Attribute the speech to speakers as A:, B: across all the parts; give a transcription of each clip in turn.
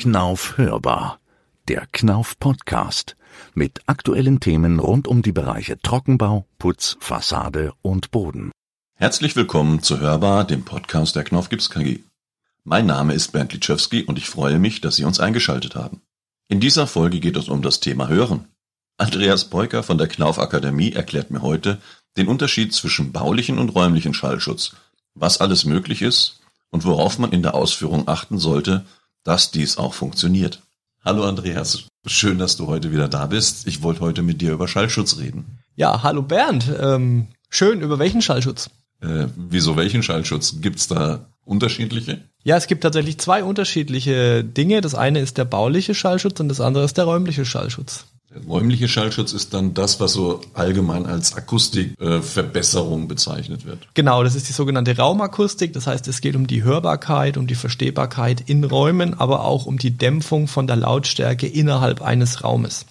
A: Knauf hörbar. Der Knauf Podcast mit aktuellen Themen rund um die Bereiche Trockenbau, Putz, Fassade und Boden.
B: Herzlich willkommen zu Hörbar, dem Podcast der Knauf Gips KG. Mein Name ist Bernd Litschewski und ich freue mich, dass Sie uns eingeschaltet haben. In dieser Folge geht es um das Thema Hören. Andreas Beuker von der Knauf Akademie erklärt mir heute den Unterschied zwischen baulichen und räumlichen Schallschutz, was alles möglich ist und worauf man in der Ausführung achten sollte, dass dies auch funktioniert. Hallo Andreas, schön, dass du heute wieder da bist. Ich wollte heute mit dir über Schallschutz reden.
C: Ja, hallo Bernd. Ähm, schön, über welchen Schallschutz?
B: Äh, wieso welchen Schallschutz? Gibt's da unterschiedliche?
C: Ja, es gibt tatsächlich zwei unterschiedliche Dinge. Das eine ist der bauliche Schallschutz und das andere ist der räumliche Schallschutz.
B: Der räumliche Schallschutz ist dann das, was so allgemein als Akustikverbesserung äh, bezeichnet wird.
C: Genau, das ist die sogenannte Raumakustik. Das heißt, es geht um die Hörbarkeit, um die Verstehbarkeit in Räumen, aber auch um die Dämpfung von der Lautstärke innerhalb eines Raumes.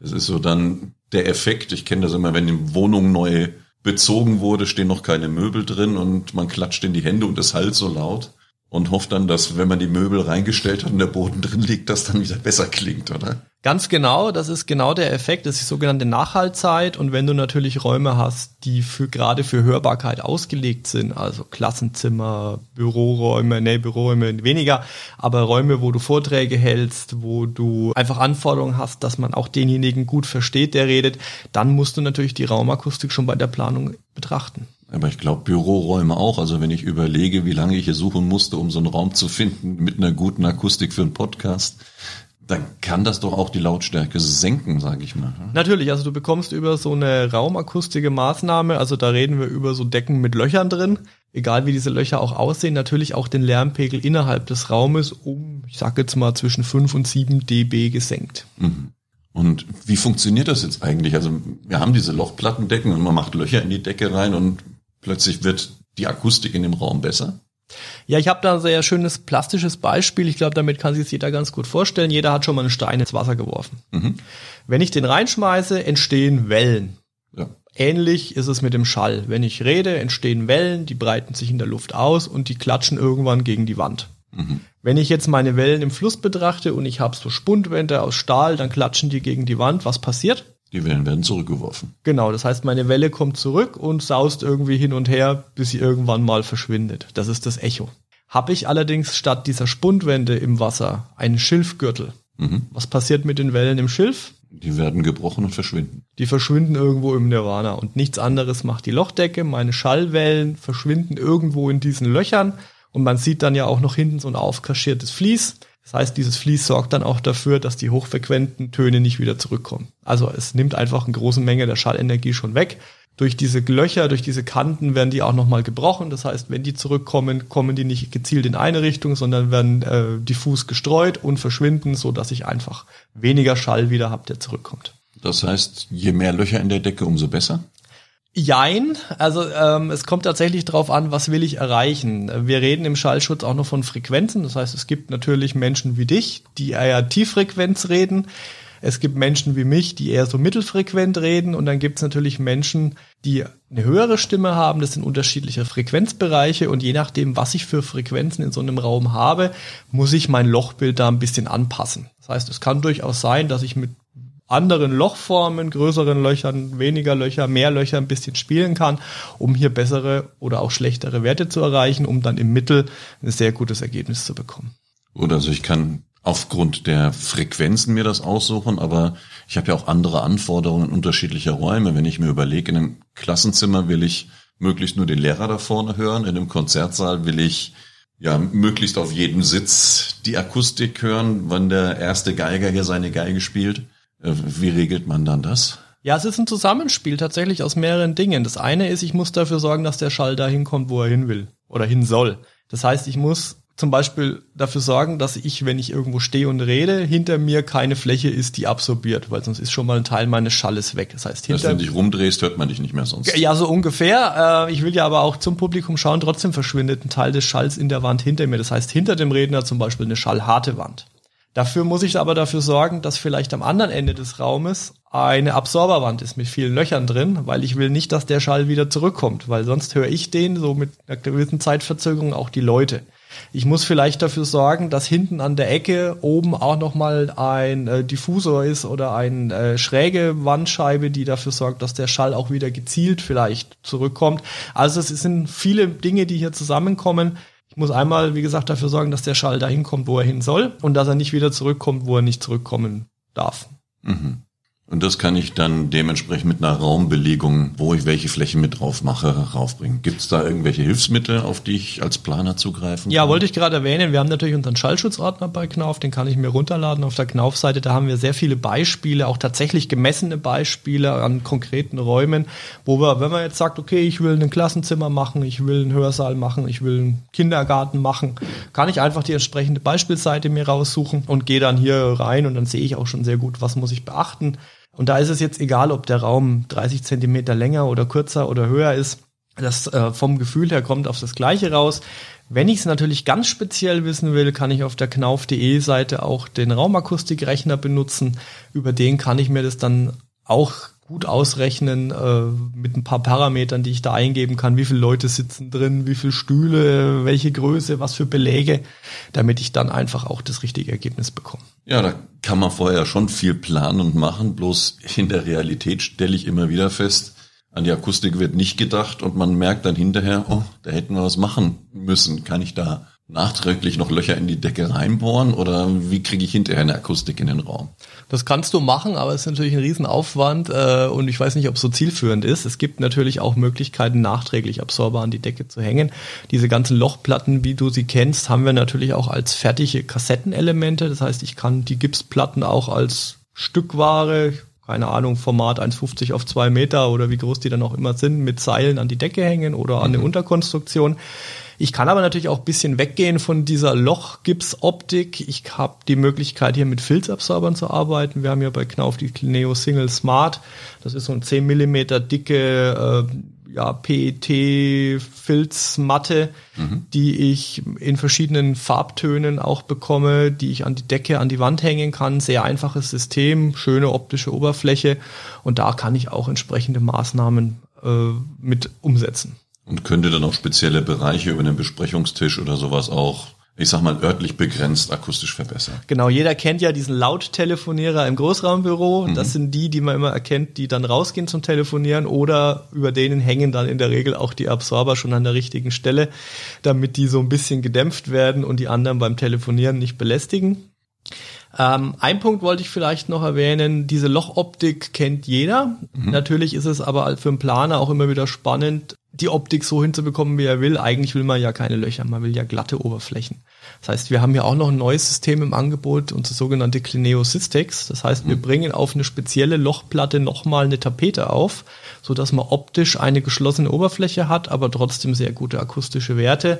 B: Das ist so dann der Effekt. Ich kenne das immer, wenn die Wohnung neu bezogen wurde, stehen noch keine Möbel drin und man klatscht in die Hände und es halt so laut und hofft dann, dass wenn man die Möbel reingestellt hat und der Boden drin liegt, das dann wieder besser klingt, oder?
C: Ganz genau, das ist genau der Effekt, das ist die sogenannte Nachhaltzeit und wenn du natürlich Räume hast, die für gerade für Hörbarkeit ausgelegt sind, also Klassenzimmer, Büroräume, nee, Büroräume weniger, aber Räume, wo du Vorträge hältst, wo du einfach Anforderungen hast, dass man auch denjenigen gut versteht, der redet, dann musst du natürlich die Raumakustik schon bei der Planung betrachten.
B: Aber ich glaube, Büroräume auch. Also wenn ich überlege, wie lange ich hier suchen musste, um so einen Raum zu finden mit einer guten Akustik für einen Podcast, dann kann das doch auch die Lautstärke senken, sage ich mal.
C: Natürlich, also du bekommst über so eine raumakustische Maßnahme, also da reden wir über so Decken mit Löchern drin, egal wie diese Löcher auch aussehen, natürlich auch den Lärmpegel innerhalb des Raumes um, ich sage jetzt mal, zwischen 5 und 7 dB gesenkt.
B: Mhm. Und wie funktioniert das jetzt eigentlich? Also wir haben diese Lochplattendecken und man macht Löcher in die Decke rein und plötzlich wird die Akustik in dem Raum besser?
C: Ja, ich habe da ein sehr schönes plastisches Beispiel. Ich glaube, damit kann sich jeder ganz gut vorstellen. Jeder hat schon mal einen Stein ins Wasser geworfen. Mhm. Wenn ich den reinschmeiße, entstehen Wellen. Ja. Ähnlich ist es mit dem Schall. Wenn ich rede, entstehen Wellen, die breiten sich in der Luft aus und die klatschen irgendwann gegen die Wand. Mhm. Wenn ich jetzt meine Wellen im Fluss betrachte und ich habe so Spundwände aus Stahl, dann klatschen die gegen die Wand. Was passiert?
B: Die Wellen werden zurückgeworfen.
C: Genau, das heißt, meine Welle kommt zurück und saust irgendwie hin und her, bis sie irgendwann mal verschwindet. Das ist das Echo. Habe ich allerdings statt dieser Spundwände im Wasser einen Schilfgürtel. Mhm. Was passiert mit den Wellen im Schilf?
B: Die werden gebrochen und verschwinden.
C: Die verschwinden irgendwo im Nirvana und nichts anderes macht die Lochdecke. Meine Schallwellen verschwinden irgendwo in diesen Löchern und man sieht dann ja auch noch hinten so ein aufkaschiertes Vlies. Das heißt, dieses Vlies sorgt dann auch dafür, dass die hochfrequenten Töne nicht wieder zurückkommen. Also es nimmt einfach eine große Menge der Schallenergie schon weg. Durch diese Löcher, durch diese Kanten werden die auch nochmal gebrochen. Das heißt, wenn die zurückkommen, kommen die nicht gezielt in eine Richtung, sondern werden äh, diffus gestreut und verschwinden, so dass ich einfach weniger Schall wieder habe, der zurückkommt.
B: Das heißt, je mehr Löcher in der Decke, umso besser?
C: Jein, also ähm, es kommt tatsächlich darauf an, was will ich erreichen. Wir reden im Schallschutz auch noch von Frequenzen, das heißt, es gibt natürlich Menschen wie dich, die eher Tieffrequenz reden. Es gibt Menschen wie mich, die eher so mittelfrequent reden und dann gibt es natürlich Menschen, die eine höhere Stimme haben. Das sind unterschiedliche Frequenzbereiche und je nachdem, was ich für Frequenzen in so einem Raum habe, muss ich mein Lochbild da ein bisschen anpassen. Das heißt, es kann durchaus sein, dass ich mit anderen Lochformen, größeren Löchern, weniger Löcher, mehr Löcher ein bisschen spielen kann, um hier bessere oder auch schlechtere Werte zu erreichen, um dann im Mittel ein sehr gutes Ergebnis zu bekommen.
B: Oder also ich kann aufgrund der Frequenzen mir das aussuchen, aber ich habe ja auch andere Anforderungen unterschiedlicher Räume. Wenn ich mir überlege, in einem Klassenzimmer will ich möglichst nur den Lehrer da vorne hören, in einem Konzertsaal will ich ja möglichst auf jedem Sitz die Akustik hören, wann der erste Geiger hier seine Geige spielt. Äh, wie regelt man dann das?
C: Ja, es ist ein Zusammenspiel tatsächlich aus mehreren Dingen. Das eine ist, ich muss dafür sorgen, dass der Schall dahin kommt, wo er hin will oder hin soll. Das heißt, ich muss zum Beispiel dafür sorgen, dass ich, wenn ich irgendwo stehe und rede, hinter mir keine Fläche ist, die absorbiert, weil sonst ist schon mal ein Teil meines Schalles weg. Das heißt,
B: hinter also wenn du dich rumdrehst, hört man dich nicht mehr sonst.
C: Ja, so ungefähr. Äh, ich will ja aber auch zum Publikum schauen, trotzdem verschwindet ein Teil des Schalls in der Wand hinter mir. Das heißt, hinter dem Redner zum Beispiel eine schallharte Wand. Dafür muss ich aber dafür sorgen, dass vielleicht am anderen Ende des Raumes eine Absorberwand ist mit vielen Löchern drin, weil ich will nicht, dass der Schall wieder zurückkommt, weil sonst höre ich den so mit einer gewissen Zeitverzögerung auch die Leute. Ich muss vielleicht dafür sorgen, dass hinten an der Ecke oben auch nochmal ein äh, Diffusor ist oder eine äh, schräge Wandscheibe, die dafür sorgt, dass der Schall auch wieder gezielt vielleicht zurückkommt. Also es sind viele Dinge, die hier zusammenkommen. Ich muss einmal, wie gesagt, dafür sorgen, dass der Schall dahin kommt, wo er hin soll und dass er nicht wieder zurückkommt, wo er nicht zurückkommen darf.
B: Mhm. Und das kann ich dann dementsprechend mit einer Raumbelegung, wo ich welche Flächen mit drauf mache, raufbringen. Gibt es da irgendwelche Hilfsmittel, auf die ich als Planer zugreifen kann?
C: Ja, wollte ich gerade erwähnen. Wir haben natürlich unseren Schallschutzordner bei Knauf, den kann ich mir runterladen auf der Knauf-Seite. Da haben wir sehr viele Beispiele, auch tatsächlich gemessene Beispiele an konkreten Räumen, wo wir, wenn man jetzt sagt, okay, ich will ein Klassenzimmer machen, ich will einen Hörsaal machen, ich will einen Kindergarten machen, kann ich einfach die entsprechende Beispielseite mir raussuchen und gehe dann hier rein und dann sehe ich auch schon sehr gut, was muss ich beachten und da ist es jetzt egal, ob der Raum 30 Zentimeter länger oder kürzer oder höher ist. Das äh, vom Gefühl her kommt auf das Gleiche raus. Wenn ich es natürlich ganz speziell wissen will, kann ich auf der knauf.de Seite auch den Raumakustikrechner benutzen. Über den kann ich mir das dann auch gut ausrechnen äh, mit ein paar Parametern, die ich da eingeben kann, wie viele Leute sitzen drin, wie viele Stühle, welche Größe, was für Beläge, damit ich dann einfach auch das richtige Ergebnis bekomme.
B: Ja, da kann man vorher schon viel planen und machen, bloß in der Realität stelle ich immer wieder fest, an die Akustik wird nicht gedacht und man merkt dann hinterher, oh, da hätten wir was machen müssen. Kann ich da nachträglich noch Löcher in die Decke reinbohren oder wie kriege ich hinterher eine Akustik in den Raum?
C: Das kannst du machen, aber es ist natürlich ein Riesenaufwand äh, und ich weiß nicht, ob es so zielführend ist. Es gibt natürlich auch Möglichkeiten, nachträglich Absorber an die Decke zu hängen. Diese ganzen Lochplatten, wie du sie kennst, haben wir natürlich auch als fertige Kassettenelemente. Das heißt, ich kann die Gipsplatten auch als Stückware, keine Ahnung, Format 1,50 auf 2 Meter oder wie groß die dann auch immer sind, mit Seilen an die Decke hängen oder an mhm. eine Unterkonstruktion. Ich kann aber natürlich auch bisschen weggehen von dieser Lochgipsoptik. Ich habe die Möglichkeit, hier mit Filzabsorbern zu arbeiten. Wir haben ja bei Knauf die Clineo Single Smart. Das ist so ein 10 Millimeter dicke äh, ja, PET-Filzmatte, mhm. die ich in verschiedenen Farbtönen auch bekomme, die ich an die Decke, an die Wand hängen kann. Sehr einfaches System, schöne optische Oberfläche und da kann ich auch entsprechende Maßnahmen äh, mit umsetzen.
B: Und könnte dann auch spezielle Bereiche über einen Besprechungstisch oder sowas auch ich sag mal, örtlich begrenzt akustisch verbessern.
C: Genau, jeder kennt ja diesen Lauttelefonierer im Großraumbüro. Mhm. Das sind die, die man immer erkennt, die dann rausgehen zum Telefonieren oder über denen hängen dann in der Regel auch die Absorber schon an der richtigen Stelle, damit die so ein bisschen gedämpft werden und die anderen beim Telefonieren nicht belästigen. Ähm, ein Punkt wollte ich vielleicht noch erwähnen, diese Lochoptik kennt jeder. Mhm. Natürlich ist es aber für einen Planer auch immer wieder spannend, die Optik so hinzubekommen, wie er will. Eigentlich will man ja keine Löcher, man will ja glatte Oberflächen. Das heißt, wir haben ja auch noch ein neues System im Angebot, unser sogenannte Clineo Systex. Das heißt, wir mhm. bringen auf eine spezielle Lochplatte nochmal eine Tapete auf, so dass man optisch eine geschlossene Oberfläche hat, aber trotzdem sehr gute akustische Werte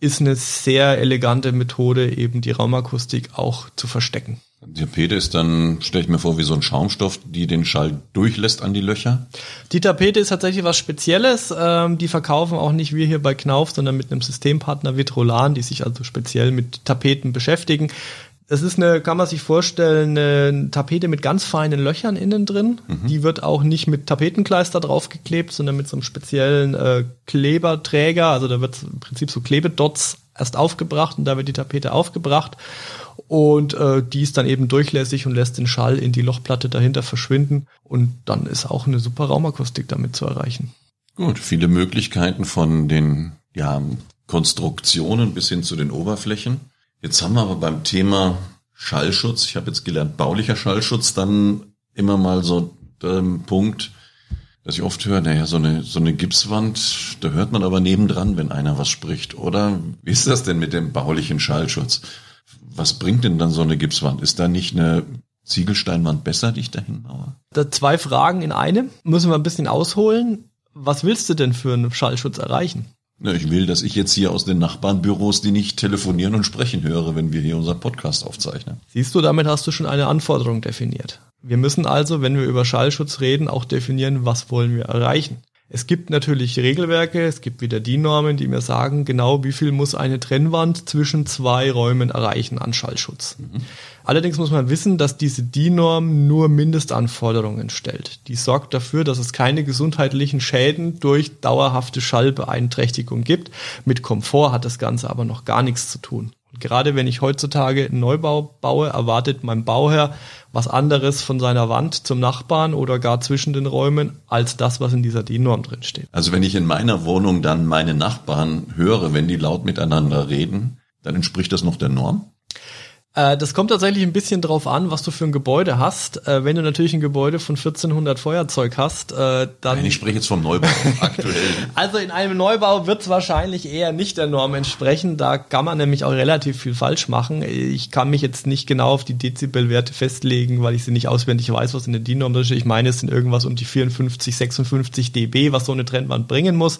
C: ist eine sehr elegante Methode, eben die Raumakustik auch zu verstecken.
B: Die Tapete ist dann, stelle ich mir vor, wie so ein Schaumstoff, die den Schall durchlässt an die Löcher?
C: Die Tapete ist tatsächlich was Spezielles. Ähm, die verkaufen auch nicht wir hier bei Knauf, sondern mit einem Systempartner Vitrolan, die sich also speziell mit Tapeten beschäftigen. Es ist eine, kann man sich vorstellen, eine Tapete mit ganz feinen Löchern innen drin. Mhm. Die wird auch nicht mit Tapetenkleister draufgeklebt, sondern mit so einem speziellen äh, Kleberträger. Also da wird im Prinzip so Klebedots erst aufgebracht und da wird die Tapete aufgebracht. Und äh, die ist dann eben durchlässig und lässt den Schall in die Lochplatte dahinter verschwinden. Und dann ist auch eine super Raumakustik damit zu erreichen.
B: Gut, viele Möglichkeiten von den ja, Konstruktionen bis hin zu den Oberflächen. Jetzt haben wir aber beim Thema Schallschutz, ich habe jetzt gelernt, baulicher Schallschutz, dann immer mal so den Punkt, dass ich oft höre, naja, so eine, so eine Gipswand, da hört man aber nebendran, wenn einer was spricht. Oder wie ist das denn mit dem baulichen Schallschutz? Was bringt denn dann so eine Gipswand? Ist da nicht eine Ziegelsteinwand besser, die ich da hinbaue?
C: Da zwei Fragen in einem. Müssen wir ein bisschen ausholen. Was willst du denn für einen Schallschutz erreichen?
B: Ja, ich will, dass ich jetzt hier aus den Nachbarnbüros die nicht telefonieren und sprechen höre, wenn wir hier unseren Podcast aufzeichnen.
C: Siehst du, damit hast du schon eine Anforderung definiert. Wir müssen also, wenn wir über Schallschutz reden, auch definieren, was wollen wir erreichen. Es gibt natürlich Regelwerke, es gibt wieder DIN-Normen, die mir sagen, genau wie viel muss eine Trennwand zwischen zwei Räumen erreichen an Schallschutz. Mhm. Allerdings muss man wissen, dass diese DIN-Norm nur Mindestanforderungen stellt. Die sorgt dafür, dass es keine gesundheitlichen Schäden durch dauerhafte Schallbeeinträchtigung gibt. Mit Komfort hat das Ganze aber noch gar nichts zu tun. Und gerade wenn ich heutzutage einen Neubau baue, erwartet mein Bauherr was anderes von seiner Wand zum Nachbarn oder gar zwischen den Räumen als das, was in dieser DIN-Norm drin.
B: Also wenn ich in meiner Wohnung dann meine Nachbarn höre, wenn die laut miteinander reden, dann entspricht das noch der Norm?
C: Äh, das kommt tatsächlich ein bisschen drauf an, was du für ein Gebäude hast. Äh, wenn du natürlich ein Gebäude von 1400 Feuerzeug hast, äh, dann...
B: Ich spreche jetzt vom Neubau aktuell.
C: Also in einem Neubau wird es wahrscheinlich eher nicht der Norm entsprechen. Da kann man nämlich auch relativ viel falsch machen. Ich kann mich jetzt nicht genau auf die Dezibelwerte festlegen, weil ich sie nicht auswendig weiß, was in der DIN-Norm ist. Ich meine, es sind irgendwas um die 54, 56 dB, was so eine Trennwand bringen muss.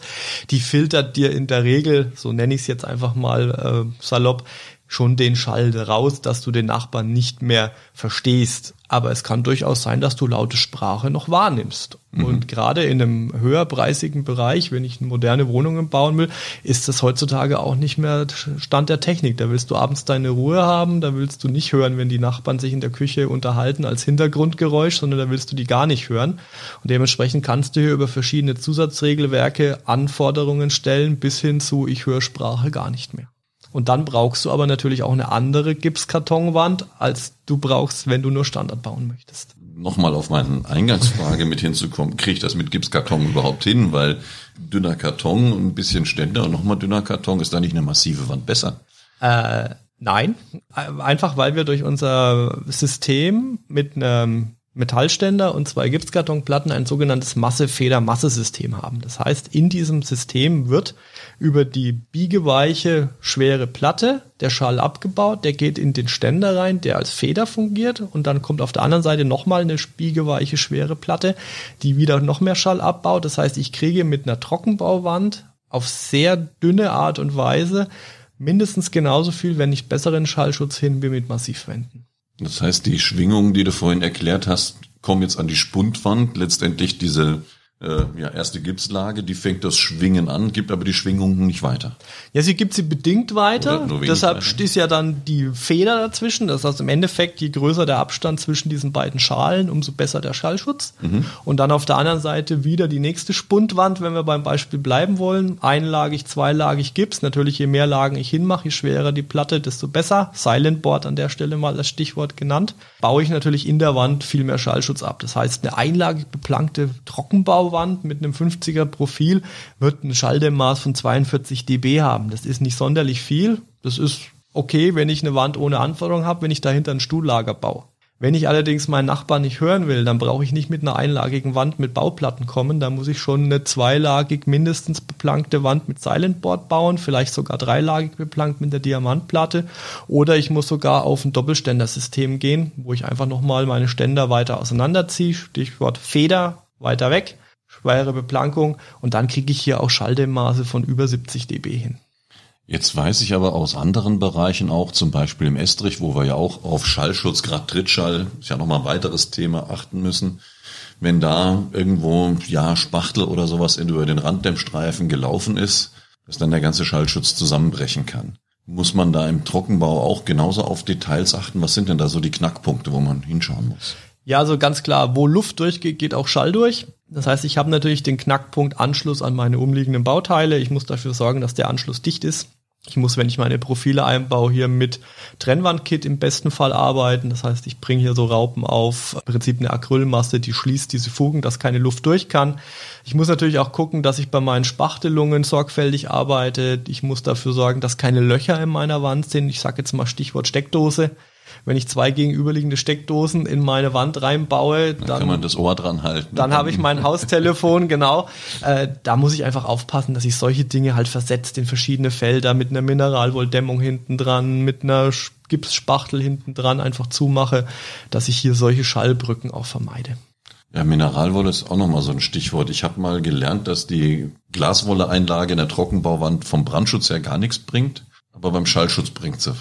C: Die filtert dir in der Regel, so nenne ich es jetzt einfach mal äh, salopp, schon den Schall raus, dass du den Nachbarn nicht mehr verstehst. Aber es kann durchaus sein, dass du laute Sprache noch wahrnimmst. Mhm. Und gerade in einem höherpreisigen Bereich, wenn ich moderne Wohnungen bauen will, ist das heutzutage auch nicht mehr Stand der Technik. Da willst du abends deine Ruhe haben, da willst du nicht hören, wenn die Nachbarn sich in der Küche unterhalten als Hintergrundgeräusch, sondern da willst du die gar nicht hören. Und dementsprechend kannst du hier über verschiedene Zusatzregelwerke Anforderungen stellen, bis hin zu ich höre Sprache gar nicht mehr. Und dann brauchst du aber natürlich auch eine andere Gipskartonwand, als du brauchst, wenn du nur Standard bauen möchtest.
B: Nochmal auf meine Eingangsfrage mit hinzukommen, kriege ich das mit Gipskarton überhaupt hin? Weil dünner Karton, ein bisschen Ständer und nochmal dünner Karton, ist da nicht eine massive Wand besser?
C: Äh, nein, einfach weil wir durch unser System mit einem Metallständer und zwei Gipskartonplatten ein sogenanntes Masse-Feder-Masse-System haben. Das heißt, in diesem System wird über die biegeweiche, schwere Platte der Schall abgebaut, der geht in den Ständer rein, der als Feder fungiert und dann kommt auf der anderen Seite nochmal eine biegeweiche, schwere Platte, die wieder noch mehr Schall abbaut. Das heißt, ich kriege mit einer Trockenbauwand auf sehr dünne Art und Weise mindestens genauso viel, wenn nicht besseren Schallschutz hin wie mit Massivwänden.
B: Das heißt, die Schwingungen, die du vorhin erklärt hast, kommen jetzt an die Spundwand. Letztendlich diese äh, ja, erste Gipslage, die fängt das Schwingen an, gibt aber die Schwingungen nicht weiter.
C: Ja, sie gibt sie bedingt weiter. Deshalb weiter. ist ja dann die Feder dazwischen. Das heißt im Endeffekt, je größer der Abstand zwischen diesen beiden Schalen, umso besser der Schallschutz. Mhm. Und dann auf der anderen Seite wieder die nächste Spundwand, wenn wir beim Beispiel bleiben wollen. Einlagig, zweilagig Gips. Natürlich, je mehr Lagen ich hinmache, je schwerer die Platte, desto besser. Silent Board an der Stelle mal als Stichwort genannt. Baue ich natürlich in der Wand viel mehr Schallschutz ab. Das heißt, eine einlagig beplankte Trockenbau Bauwand mit einem 50er Profil wird ein Schalldämmmaß von 42 dB haben. Das ist nicht sonderlich viel. Das ist okay, wenn ich eine Wand ohne Anforderung habe, wenn ich dahinter ein Stuhllager baue. Wenn ich allerdings meinen Nachbarn nicht hören will, dann brauche ich nicht mit einer einlagigen Wand mit Bauplatten kommen. Da muss ich schon eine zweilagig mindestens beplankte Wand mit Silentboard bauen, vielleicht sogar dreilagig beplankt mit der Diamantplatte. Oder ich muss sogar auf ein Doppelständersystem gehen, wo ich einfach nochmal meine Ständer weiter auseinanderziehe. Stichwort Feder weiter weg schwere Beplankung und dann kriege ich hier auch Schalldämmmaße von über 70 dB hin.
B: Jetzt weiß ich aber aus anderen Bereichen auch, zum Beispiel im Estrich, wo wir ja auch auf Schallschutz, gerade Trittschall, ist ja nochmal ein weiteres Thema, achten müssen. Wenn da irgendwo, ja, Spachtel oder sowas über den Randdämmstreifen gelaufen ist, dass dann der ganze Schallschutz zusammenbrechen kann. Muss man da im Trockenbau auch genauso auf Details achten? Was sind denn da so die Knackpunkte, wo man hinschauen muss?
C: Ja, also ganz klar, wo Luft durchgeht, geht auch Schall durch. Das heißt, ich habe natürlich den Knackpunkt Anschluss an meine umliegenden Bauteile. Ich muss dafür sorgen, dass der Anschluss dicht ist. Ich muss, wenn ich meine Profile einbaue, hier mit Trennwandkit im besten Fall arbeiten. Das heißt, ich bringe hier so Raupen auf, im Prinzip eine Acrylmasse, die schließt diese Fugen, dass keine Luft durch kann. Ich muss natürlich auch gucken, dass ich bei meinen Spachtelungen sorgfältig arbeite. Ich muss dafür sorgen, dass keine Löcher in meiner Wand sind. Ich sage jetzt mal Stichwort Steckdose wenn ich zwei gegenüberliegende Steckdosen in meine Wand reinbaue, dann,
B: dann kann man das Ohr dran halten.
C: Dann habe ich mein Haustelefon, genau. Äh, da muss ich einfach aufpassen, dass ich solche Dinge halt versetzt in verschiedene Felder mit einer Mineralwolldämmung hinten dran, mit einer Gipsspachtel hinten dran einfach zumache, dass ich hier solche Schallbrücken auch vermeide.
B: Ja, Mineralwolle ist auch nochmal so ein Stichwort. Ich habe mal gelernt, dass die Glaswolle-Einlage in der Trockenbauwand vom Brandschutz her gar nichts bringt, aber beim Schallschutz bringt sie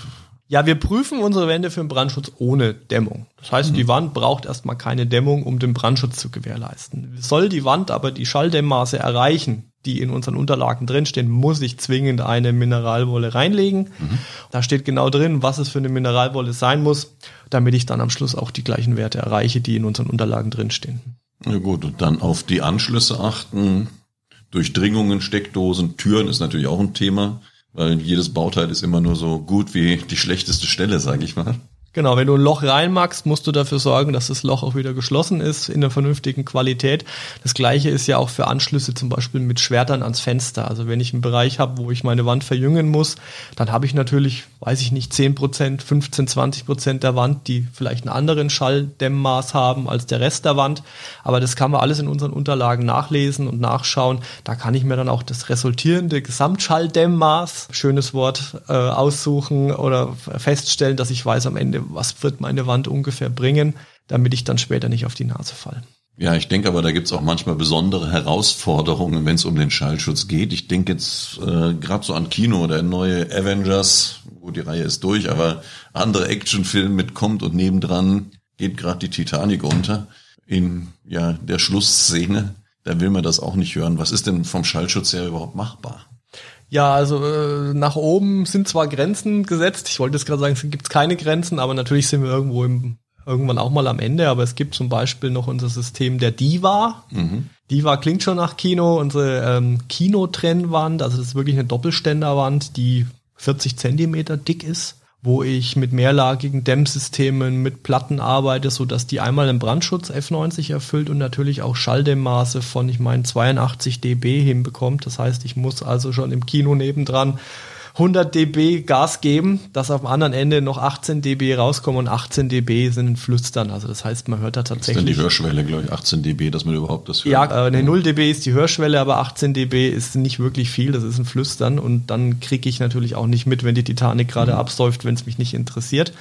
C: Ja, wir prüfen unsere Wände für den Brandschutz ohne Dämmung. Das heißt, mhm. die Wand braucht erstmal keine Dämmung, um den Brandschutz zu gewährleisten. Soll die Wand aber die Schalldämmmaße erreichen, die in unseren Unterlagen drinstehen, muss ich zwingend eine Mineralwolle reinlegen. Mhm. Da steht genau drin, was es für eine Mineralwolle sein muss, damit ich dann am Schluss auch die gleichen Werte erreiche, die in unseren Unterlagen drinstehen.
B: Ja gut, und dann auf die Anschlüsse achten. Durchdringungen, Steckdosen, Türen ist natürlich auch ein Thema weil jedes Bauteil ist immer nur so gut wie die schlechteste Stelle, sage ich mal.
C: Genau, wenn du ein Loch reinmachst, musst du dafür sorgen, dass das Loch auch wieder geschlossen ist in der vernünftigen Qualität. Das gleiche ist ja auch für Anschlüsse zum Beispiel mit Schwertern ans Fenster. Also wenn ich einen Bereich habe, wo ich meine Wand verjüngen muss, dann habe ich natürlich, weiß ich nicht, 10 Prozent, 15, 20 Prozent der Wand, die vielleicht einen anderen Schalldämmmaß haben als der Rest der Wand. Aber das kann man alles in unseren Unterlagen nachlesen und nachschauen. Da kann ich mir dann auch das resultierende Gesamtschalldämmmaß, schönes Wort, äh, aussuchen oder feststellen, dass ich weiß am Ende, was wird meine Wand ungefähr bringen, damit ich dann später nicht auf die Nase falle.
B: Ja, ich denke aber, da gibt's auch manchmal besondere Herausforderungen, wenn es um den Schallschutz geht. Ich denke jetzt äh, gerade so an Kino, der neue Avengers, wo die Reihe ist durch, aber andere Actionfilm mitkommt und nebendran geht gerade die Titanic unter in ja der Schlussszene. Da will man das auch nicht hören. Was ist denn vom Schallschutz her überhaupt machbar?
C: Ja, also äh, nach oben sind zwar Grenzen gesetzt. Ich wollte jetzt gerade sagen, es gibt keine Grenzen, aber natürlich sind wir irgendwo im, irgendwann auch mal am Ende. Aber es gibt zum Beispiel noch unser System der Diva. Mhm. Diva klingt schon nach Kino. Unsere ähm, Kinotrennwand, also das ist wirklich eine Doppelständerwand, die 40 Zentimeter dick ist wo ich mit mehrlagigen Dämmsystemen, mit Platten arbeite, so dass die einmal den Brandschutz F90 erfüllt und natürlich auch Schalldämmmaße von, ich meine, 82 dB hinbekommt. Das heißt, ich muss also schon im Kino nebendran 100 dB Gas geben, dass auf dem anderen Ende noch 18 dB rauskommen und 18 dB sind Flüstern. Also das heißt, man hört da tatsächlich. Das ist
B: dann die Hörschwelle, glaube ich, 18 dB, dass man überhaupt das
C: hört. Ja, äh, 0 dB ist die Hörschwelle, aber 18 dB ist nicht wirklich viel. Das ist ein Flüstern und dann kriege ich natürlich auch nicht mit, wenn die Titanic gerade mhm. absäuft, wenn es mich nicht interessiert.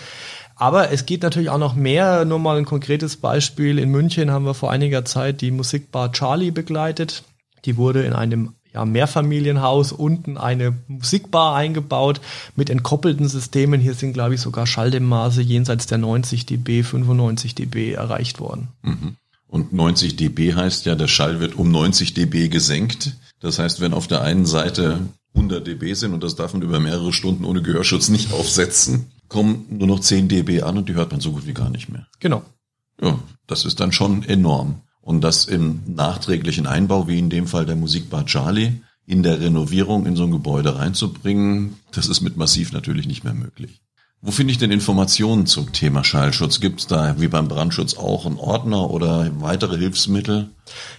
C: Aber es geht natürlich auch noch mehr. Nur mal ein konkretes Beispiel. In München haben wir vor einiger Zeit die Musikbar Charlie begleitet. Die wurde in einem ja, Mehrfamilienhaus, unten eine Musikbar eingebaut mit entkoppelten Systemen. Hier sind, glaube ich, sogar Schalldämmmaße jenseits der 90 dB, 95 dB erreicht worden.
B: Mhm. Und 90 dB heißt ja, der Schall wird um 90 dB gesenkt. Das heißt, wenn auf der einen Seite 100 dB sind und das darf man über mehrere Stunden ohne Gehörschutz nicht aufsetzen, kommen nur noch 10 dB an und die hört man so gut wie gar nicht mehr.
C: Genau.
B: Ja, das ist dann schon enorm. Und das im nachträglichen Einbau, wie in dem Fall der Musikbar Charlie, in der Renovierung in so ein Gebäude reinzubringen, das ist mit Massiv natürlich nicht mehr möglich. Wo finde ich denn Informationen zum Thema Schallschutz? Gibt es da wie beim Brandschutz auch einen Ordner oder weitere Hilfsmittel?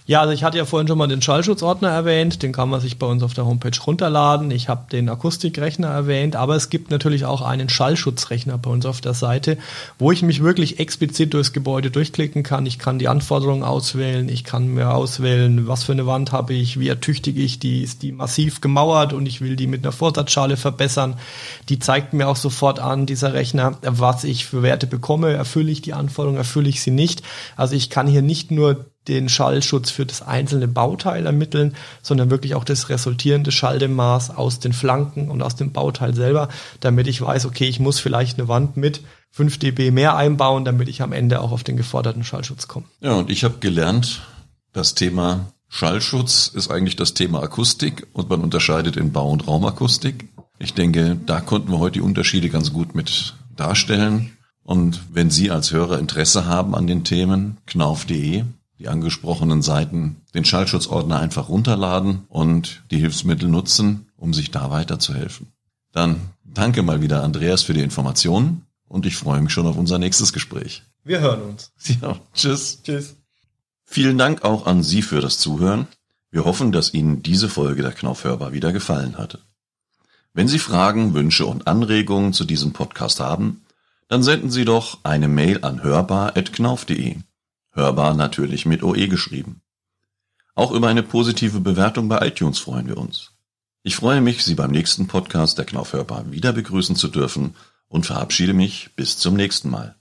C: Ja, also ich hatte ja vorhin schon mal den Schallschutzordner erwähnt, den kann man sich bei uns auf der Homepage runterladen. Ich habe den Akustikrechner erwähnt, aber es gibt natürlich auch einen Schallschutzrechner bei uns auf der Seite, wo ich mich wirklich explizit durchs Gebäude durchklicken kann. Ich kann die Anforderungen auswählen, ich kann mir auswählen, was für eine Wand habe ich, wie ertüchtige ich die, ist die massiv gemauert und ich will die mit einer Vorsatzschale verbessern. Die zeigt mir auch sofort an, dieser Rechner, was ich für Werte bekomme, erfülle ich die Anforderungen, erfülle ich sie nicht. Also ich kann hier nicht nur den Schallschutz für das einzelne Bauteil ermitteln, sondern wirklich auch das resultierende Schalldämmmaß aus den Flanken und aus dem Bauteil selber, damit ich weiß, okay, ich muss vielleicht eine Wand mit 5 dB mehr einbauen, damit ich am Ende auch auf den geforderten Schallschutz komme.
B: Ja, und ich habe gelernt, das Thema Schallschutz ist eigentlich das Thema Akustik und man unterscheidet in Bau- und Raumakustik. Ich denke, da konnten wir heute die Unterschiede ganz gut mit darstellen. Und wenn Sie als Hörer Interesse haben an den Themen, knauf.de die angesprochenen Seiten, den Schallschutzordner einfach runterladen und die Hilfsmittel nutzen, um sich da weiterzuhelfen. Dann danke mal wieder Andreas für die Informationen und ich freue mich schon auf unser nächstes Gespräch.
C: Wir hören uns.
B: Ja, tschüss.
C: Tschüss.
B: Vielen Dank auch an Sie für das Zuhören. Wir hoffen, dass Ihnen diese Folge der Knaufhörbar wieder gefallen hatte. Wenn Sie Fragen, Wünsche und Anregungen zu diesem Podcast haben, dann senden Sie doch eine Mail an hörbar.knauf.de. Hörbar natürlich mit OE geschrieben. Auch über eine positive Bewertung bei iTunes freuen wir uns. Ich freue mich, Sie beim nächsten Podcast der Knauf Hörbar wieder begrüßen zu dürfen und verabschiede mich bis zum nächsten Mal.